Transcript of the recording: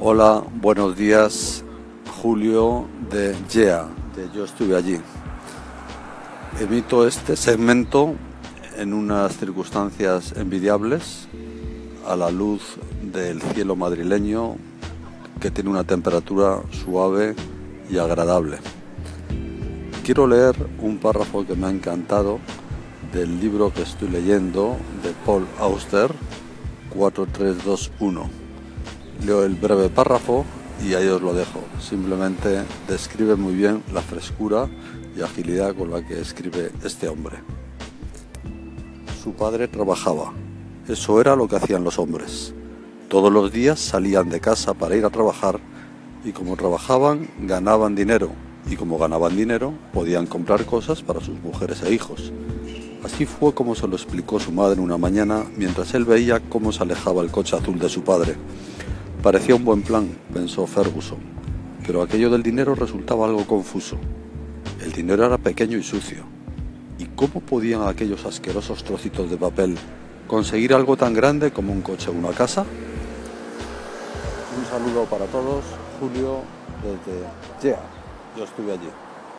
Hola, buenos días, Julio de YEA, de Yo estuve allí. Emito este segmento en unas circunstancias envidiables, a la luz del cielo madrileño, que tiene una temperatura suave y agradable. Quiero leer un párrafo que me ha encantado del libro que estoy leyendo de Paul Auster, 4321. Leo el breve párrafo y ahí os lo dejo. Simplemente describe muy bien la frescura y agilidad con la que escribe este hombre. Su padre trabajaba. Eso era lo que hacían los hombres. Todos los días salían de casa para ir a trabajar y como trabajaban ganaban dinero y como ganaban dinero podían comprar cosas para sus mujeres e hijos. Así fue como se lo explicó su madre una mañana mientras él veía cómo se alejaba el coche azul de su padre. Parecía un buen plan, pensó Ferguson, pero aquello del dinero resultaba algo confuso. El dinero era pequeño y sucio. ¿Y cómo podían aquellos asquerosos trocitos de papel conseguir algo tan grande como un coche o una casa? Un saludo para todos, Julio desde Yeah, yo estuve allí.